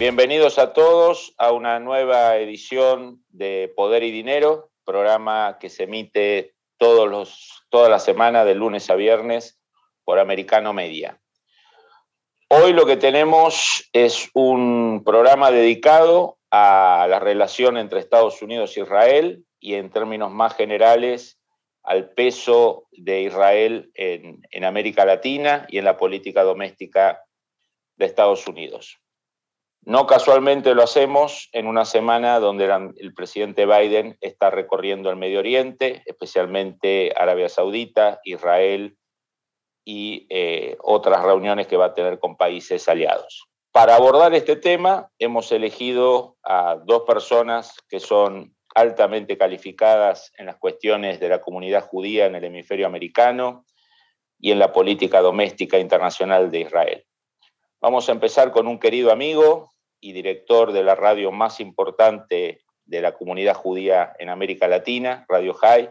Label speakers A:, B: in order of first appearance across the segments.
A: Bienvenidos a todos a una nueva edición de Poder y Dinero, programa que se emite todos los, toda la semana, de lunes a viernes, por Americano Media. Hoy lo que tenemos es un programa dedicado a la relación entre Estados Unidos e Israel y en términos más generales al peso de Israel en, en América Latina y en la política doméstica de Estados Unidos. No casualmente lo hacemos en una semana donde el presidente Biden está recorriendo el Medio Oriente, especialmente Arabia Saudita, Israel y eh, otras reuniones que va a tener con países aliados. Para abordar este tema hemos elegido a dos personas que son altamente calificadas en las cuestiones de la comunidad judía en el hemisferio americano y en la política doméstica internacional de Israel. Vamos a empezar con un querido amigo y director de la radio más importante de la comunidad judía en América Latina, Radio High,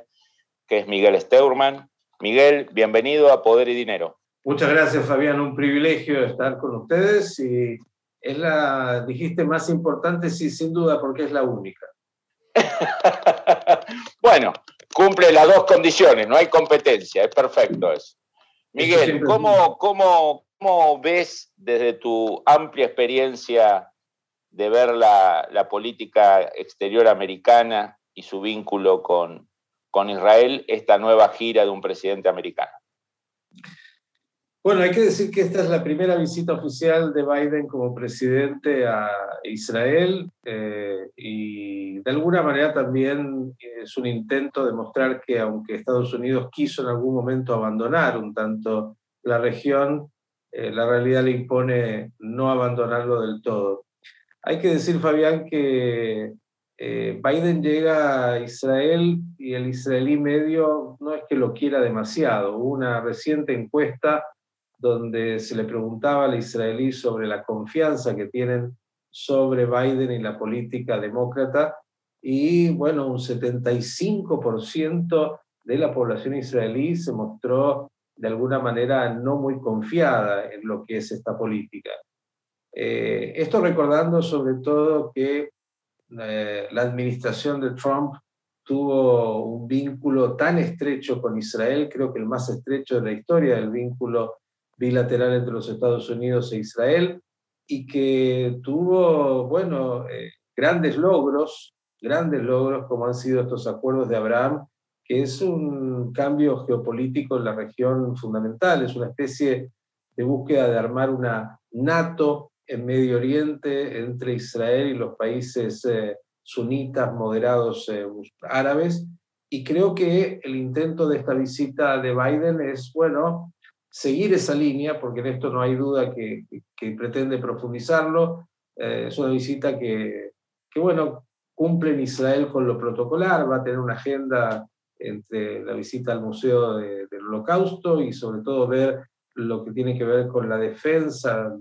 A: que es Miguel Steurman. Miguel, bienvenido a Poder y Dinero.
B: Muchas gracias, Fabián. Un privilegio estar con ustedes y es la, dijiste, más importante, sí, sin duda, porque es la única.
A: bueno, cumple las dos condiciones, no hay competencia, es perfecto eso. Miguel, ¿cómo, cómo, ¿Cómo ves desde tu amplia experiencia de ver la, política exterior americana y su vínculo con, con Israel esta nueva gira de un presidente americano?
B: Bueno, hay que decir que esta es la primera visita oficial de Biden como presidente a Israel eh, y de alguna manera también es un intento de mostrar que aunque Estados Unidos quiso en algún momento abandonar un tanto la región, eh, la realidad le impone no abandonarlo del todo. Hay que decir, Fabián, que eh, Biden llega a Israel y el israelí medio no es que lo quiera demasiado. Hubo una reciente encuesta donde se le preguntaba al israelí sobre la confianza que tienen sobre Biden y la política demócrata y bueno, un 75% de la población israelí se mostró de alguna manera no muy confiada en lo que es esta política. Eh, esto recordando sobre todo que eh, la administración de Trump tuvo un vínculo tan estrecho con Israel, creo que el más estrecho de la historia del vínculo bilateral entre los Estados Unidos e Israel, y que tuvo, bueno, eh, grandes logros, grandes logros como han sido estos acuerdos de Abraham, que es un cambio geopolítico en la región fundamental, es una especie de búsqueda de armar una NATO en Medio Oriente entre Israel y los países eh, sunitas moderados eh, árabes. Y creo que el intento de esta visita de Biden es, bueno, seguir esa línea, porque en esto no hay duda que, que, pretende profundizarlo. Eh, es una visita que, que, bueno, cumple en Israel con lo protocolar, va a tener una agenda entre la visita al Museo del Holocausto y sobre todo ver lo que tiene que ver con la defensa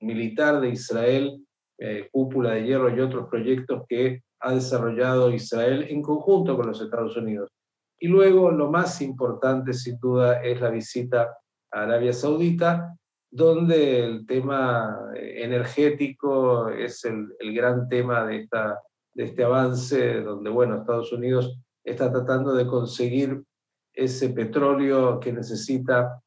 B: militar de Israel, eh, cúpula de hierro y otros proyectos que ha desarrollado Israel en conjunto con los Estados Unidos. Y luego lo más importante sin duda es la visita a Arabia Saudita, donde el tema energético es el, el gran tema de, esta, de este avance, donde bueno, Estados Unidos está tratando de conseguir ese petróleo que necesita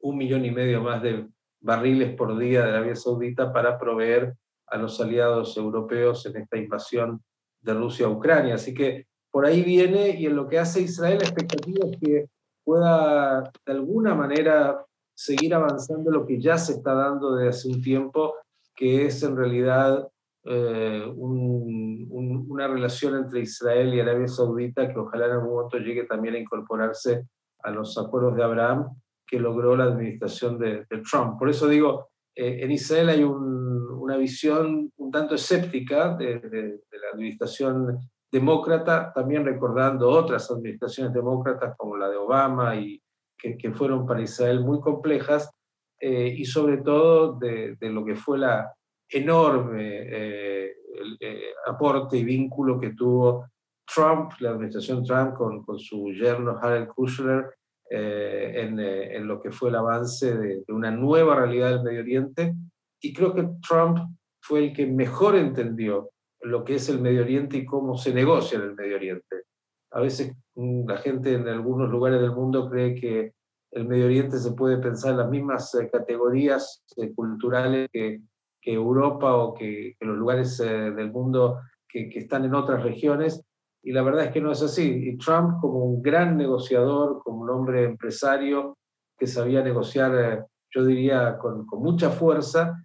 B: un millón y medio más de barriles por día de Arabia Saudita para proveer a los aliados europeos en esta invasión de Rusia a Ucrania. Así que por ahí viene y en lo que hace Israel la expectativa es que pueda de alguna manera seguir avanzando lo que ya se está dando desde hace un tiempo, que es en realidad eh, una relación entre Israel y Arabia Saudita que ojalá en algún momento llegue también a incorporarse a los acuerdos de Abraham que logró la administración de, Trump. Por eso digo, eh, en Israel hay un, una visión un tanto escéptica de, la administración demócrata, también recordando otras administraciones demócratas como la de Obama y que, que fueron para Israel muy complejas, eh, y sobre todo de, de, lo que fue la enorme eh, eh, aporte y vínculo que tuvo Trump, la administración Trump, con, con su yerno Harold Kushner, en, en, lo que fue el avance de, una nueva realidad del Medio Oriente. Y creo que Trump fue el que mejor entendió lo que es el Medio Oriente y cómo se negocia en el Medio Oriente. A veces mm, la gente en algunos lugares del mundo cree que el Medio Oriente se puede pensar en las mismas eh, categorías eh, culturales que, Europa o que, los lugares eh, del mundo que, están en otras regiones. Y la verdad es que no es así. Y Trump, como un gran negociador, como un hombre empresario que sabía negociar, yo diría, con, mucha fuerza,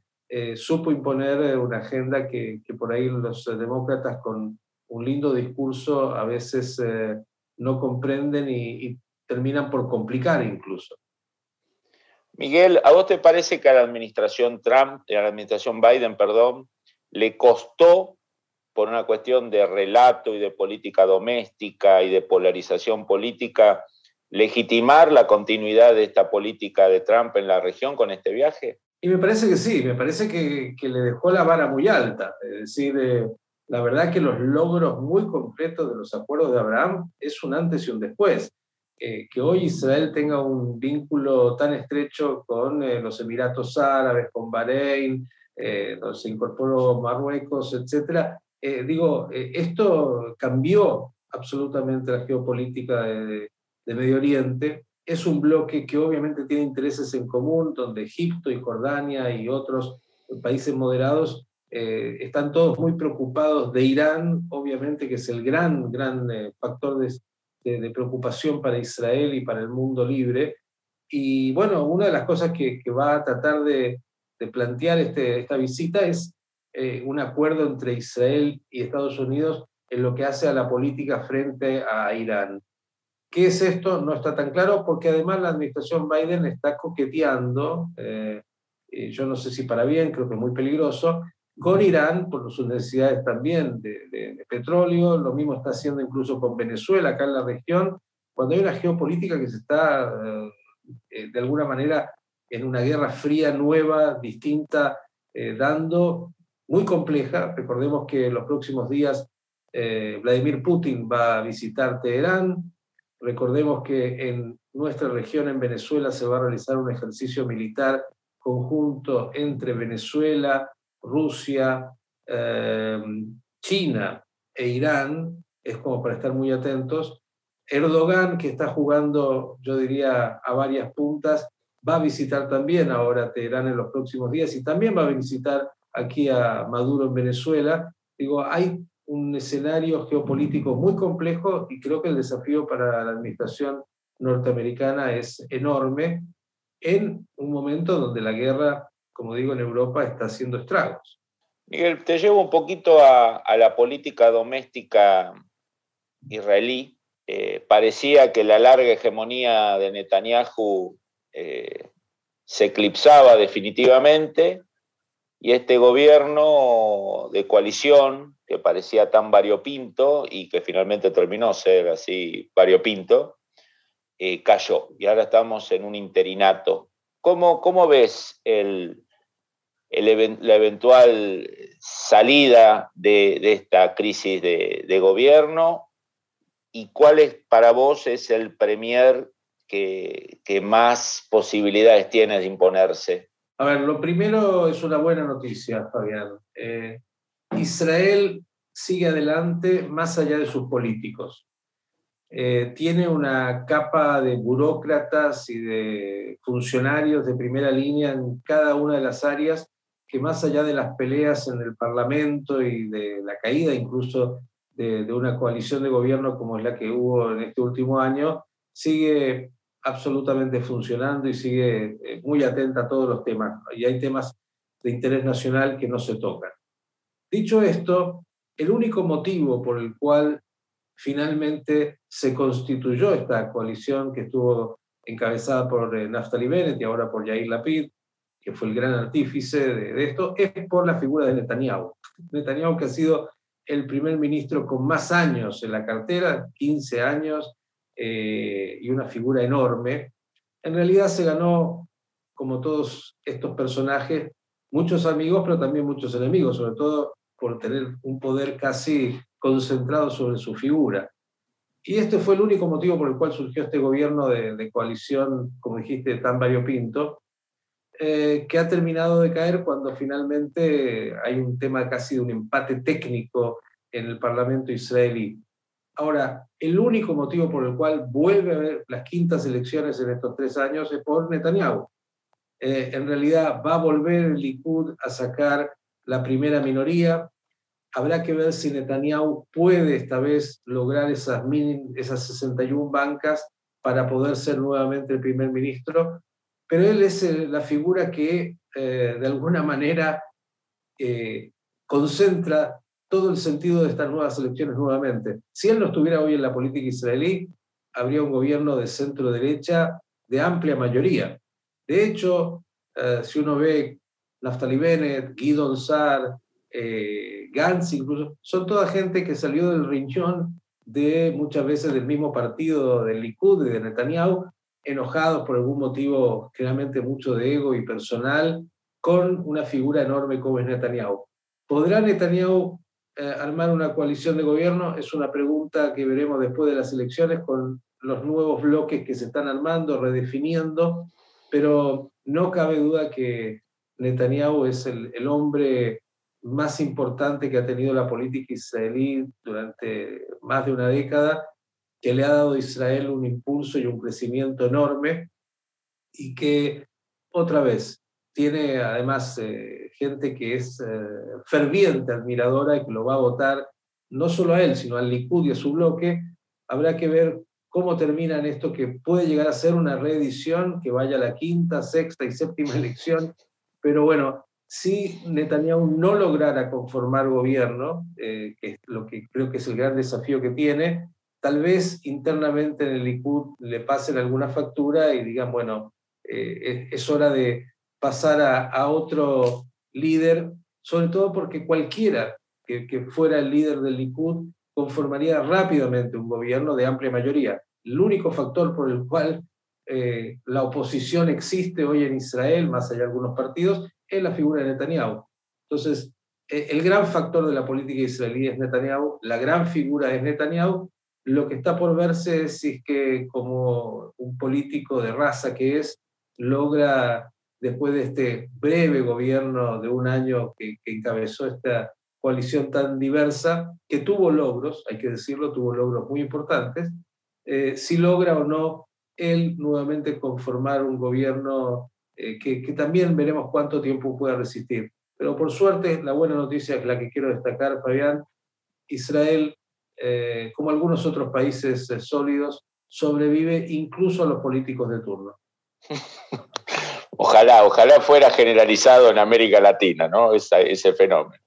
B: supo imponer una agenda que, que, por ahí los demócratas con un lindo discurso a veces no comprenden y, y terminan por complicar incluso.
A: Miguel, ¿a vos te parece que a la administración Trump, a la administración Biden, perdón, le costó por una cuestión de relato y de política doméstica y de polarización política legitimar la continuidad de esta política de Trump en la región con este viaje?
B: Y me parece que sí, me parece que, que le dejó la vara muy alta. Es decir, eh, la verdad que los logros muy concretos de los acuerdos de Abraham es un antes y un después. Eh, que hoy Israel tenga un vínculo tan estrecho con eh, los Emiratos Árabes, con Bahrein, eh, donde se incorporó Marruecos, etc. digo, esto cambió absolutamente la geopolítica de, Medio Oriente. Es un bloque que obviamente tiene intereses en común, donde Egipto y Jordania y otros países moderados están todos muy preocupados de Irán, obviamente que es el gran, gran factor de, de, preocupación para Israel y para el mundo libre. Y bueno, una de las cosas que, va a tratar de, plantear este, esta visita es eh, un acuerdo entre Israel y Estados Unidos en lo que hace a la política frente a Irán. ¿Qué es esto? No está tan claro porque además la administración Biden está coqueteando, eh, yo no sé si para bien, creo que muy peligroso, con Irán por sus necesidades también de, petróleo, lo mismo está haciendo incluso con Venezuela acá en la región, cuando hay una geopolítica que se está eh, de alguna manera en una guerra fría, nueva, distinta, eh, dando, muy compleja. Recordemos que en los próximos días eh, Vladimir Putin va a visitar Teherán. Recordemos que en nuestra región, en Venezuela, se va a realizar un ejercicio militar conjunto entre Venezuela, Rusia, eh, China e Irán, es como para estar muy atentos. Erdogan, que está jugando, yo diría, a varias puntas, va a visitar también ahora Teherán en los próximos días y también va a visitar aquí a Maduro en Venezuela. Digo, hay un escenario geopolítico muy complejo y creo que el desafío para la administración norteamericana es enorme en un momento donde la guerra como digo, en Europa está haciendo estragos.
A: Miguel, te llevo un poquito a, la política doméstica israelí. Eh, parecía que la larga hegemonía de Netanyahu eh, se eclipsaba definitivamente y este gobierno de coalición que parecía tan variopinto y que finalmente terminó ser así variopinto, eh, cayó y ahora estamos en un interinato. ¿Cómo, cómo ves el, la eventual salida de, esta crisis de, gobierno y cuál es para vos es el premier que, más posibilidades tiene de imponerse.
B: A ver, lo primero es una buena noticia, Fabián. Eh, Israel sigue adelante más allá de sus políticos. Eh, tiene una capa de burócratas y de funcionarios de primera línea en cada una de las áreas que más allá de las peleas en el Parlamento y de la caída incluso de, una coalición de gobierno como es la que hubo en este último año, sigue absolutamente funcionando y sigue eh, muy atenta a todos los temas. Y hay temas de interés nacional que no se tocan. Dicho esto, el único motivo por el cual finalmente se constituyó esta coalición que estuvo encabezada por eh, Naftali Bennett y ahora por Yair Lapid, que fue el gran artífice de, esto, es por la figura de Netanyahu. Netanyahu que ha sido el primer ministro con más años en la cartera, 15 años, eh, y una figura enorme. En realidad se ganó, como todos estos personajes, muchos amigos, pero también muchos enemigos, sobre todo por tener un poder casi concentrado sobre su figura. Y este fue el único motivo por el cual surgió este gobierno de, coalición, como dijiste, tan variopinto, eh, que ha terminado de caer cuando finalmente hay un tema casi de un empate técnico en el Parlamento israelí. Ahora, el único motivo por el cual vuelve a haber las quintas elecciones en estos tres años es por Netanyahu. Eh, en realidad va a volver el Likud a sacar la primera minoría. Habrá que ver si Netanyahu puede esta vez lograr esas, esas 61 bancas para poder ser nuevamente el primer ministro, pero él es eh, la figura que eh, de alguna manera concentra todo el sentido de estas nuevas elecciones nuevamente. Si él no estuviera hoy en la política israelí, habría un gobierno de centro derecha de amplia mayoría. De hecho, eh, si uno ve Naftali Bennett, Guido Sar, eh, Gantz incluso, son toda gente que salió del riñón de muchas veces del mismo partido del Likud y de Netanyahu, enojados por algún motivo, generalmente mucho de ego y personal, con una figura enorme como es Netanyahu. ¿Podrá Netanyahu eh, armar una coalición de gobierno? Es una pregunta que veremos después de las elecciones con los nuevos bloques que se están armando, redefiniendo, pero no cabe duda que Netanyahu es el, el hombre más importante que ha tenido la política israelí durante más de una década, que le ha dado a Israel un impulso y un crecimiento enorme y que, otra vez, tiene además eh, gente que es eh, ferviente admiradora y que lo va a votar no solo a él, sino al Likud y a su bloque. Habrá que ver cómo terminan esto que puede llegar a ser una reedición que vaya a la quinta, sexta y séptima elección. Pero bueno, si Netanyahu no lograra conformar gobierno, eh, que es lo que creo que es el gran desafío que tiene, tal vez internamente en el Likud le pasen alguna factura y digan, bueno, es hora de, pasar a, otro líder, sobre todo porque cualquiera que, fuera el líder del Likud conformaría rápidamente un gobierno de amplia mayoría. El único factor por el cual eh, la oposición existe hoy en Israel, más allá de algunos partidos, es la figura de Netanyahu. Entonces, eh, el gran factor de la política israelí es Netanyahu, la gran figura es Netanyahu. Lo que está por verse es si es que como un político de raza que es, logra después de este breve gobierno de un año que, encabezó esta coalición tan diversa, que tuvo logros, hay que decirlo, tuvo logros muy importantes, eh, si logra o no él nuevamente conformar un gobierno eh, que, también veremos cuánto tiempo puede resistir. Pero por suerte, la buena noticia es la que quiero destacar, Fabián, Israel, eh, como algunos otros países sólidos, sobrevive incluso a los políticos de turno.
A: Ojalá, ojalá fuera generalizado en América Latina, ¿no? ese fenómeno.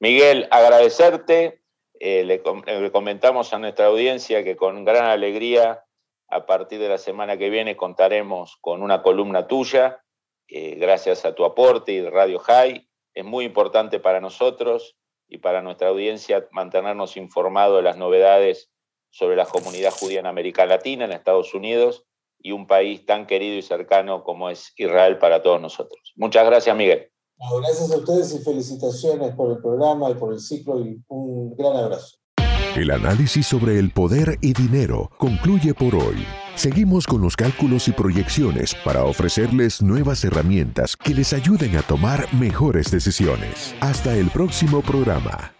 A: Miguel, agradecerte. Eh, le, comentamos a nuestra audiencia que con gran alegría, a partir de la semana que viene, contaremos con una columna tuya, gracias a tu aporte y Radio High. Es muy importante para nosotros y para nuestra audiencia mantenernos informados de las novedades sobre la comunidad judía en América Latina, en Estados Unidos y un país tan querido y cercano como es Israel para todos nosotros. Muchas gracias, Miguel.
C: gracias a ustedes y felicitaciones por el programa y por el ciclo y un gran abrazo.
D: El análisis sobre el poder y dinero concluye por hoy. Seguimos con los cálculos y proyecciones para ofrecerles nuevas herramientas que les ayuden a tomar mejores decisiones. Hasta el próximo programa.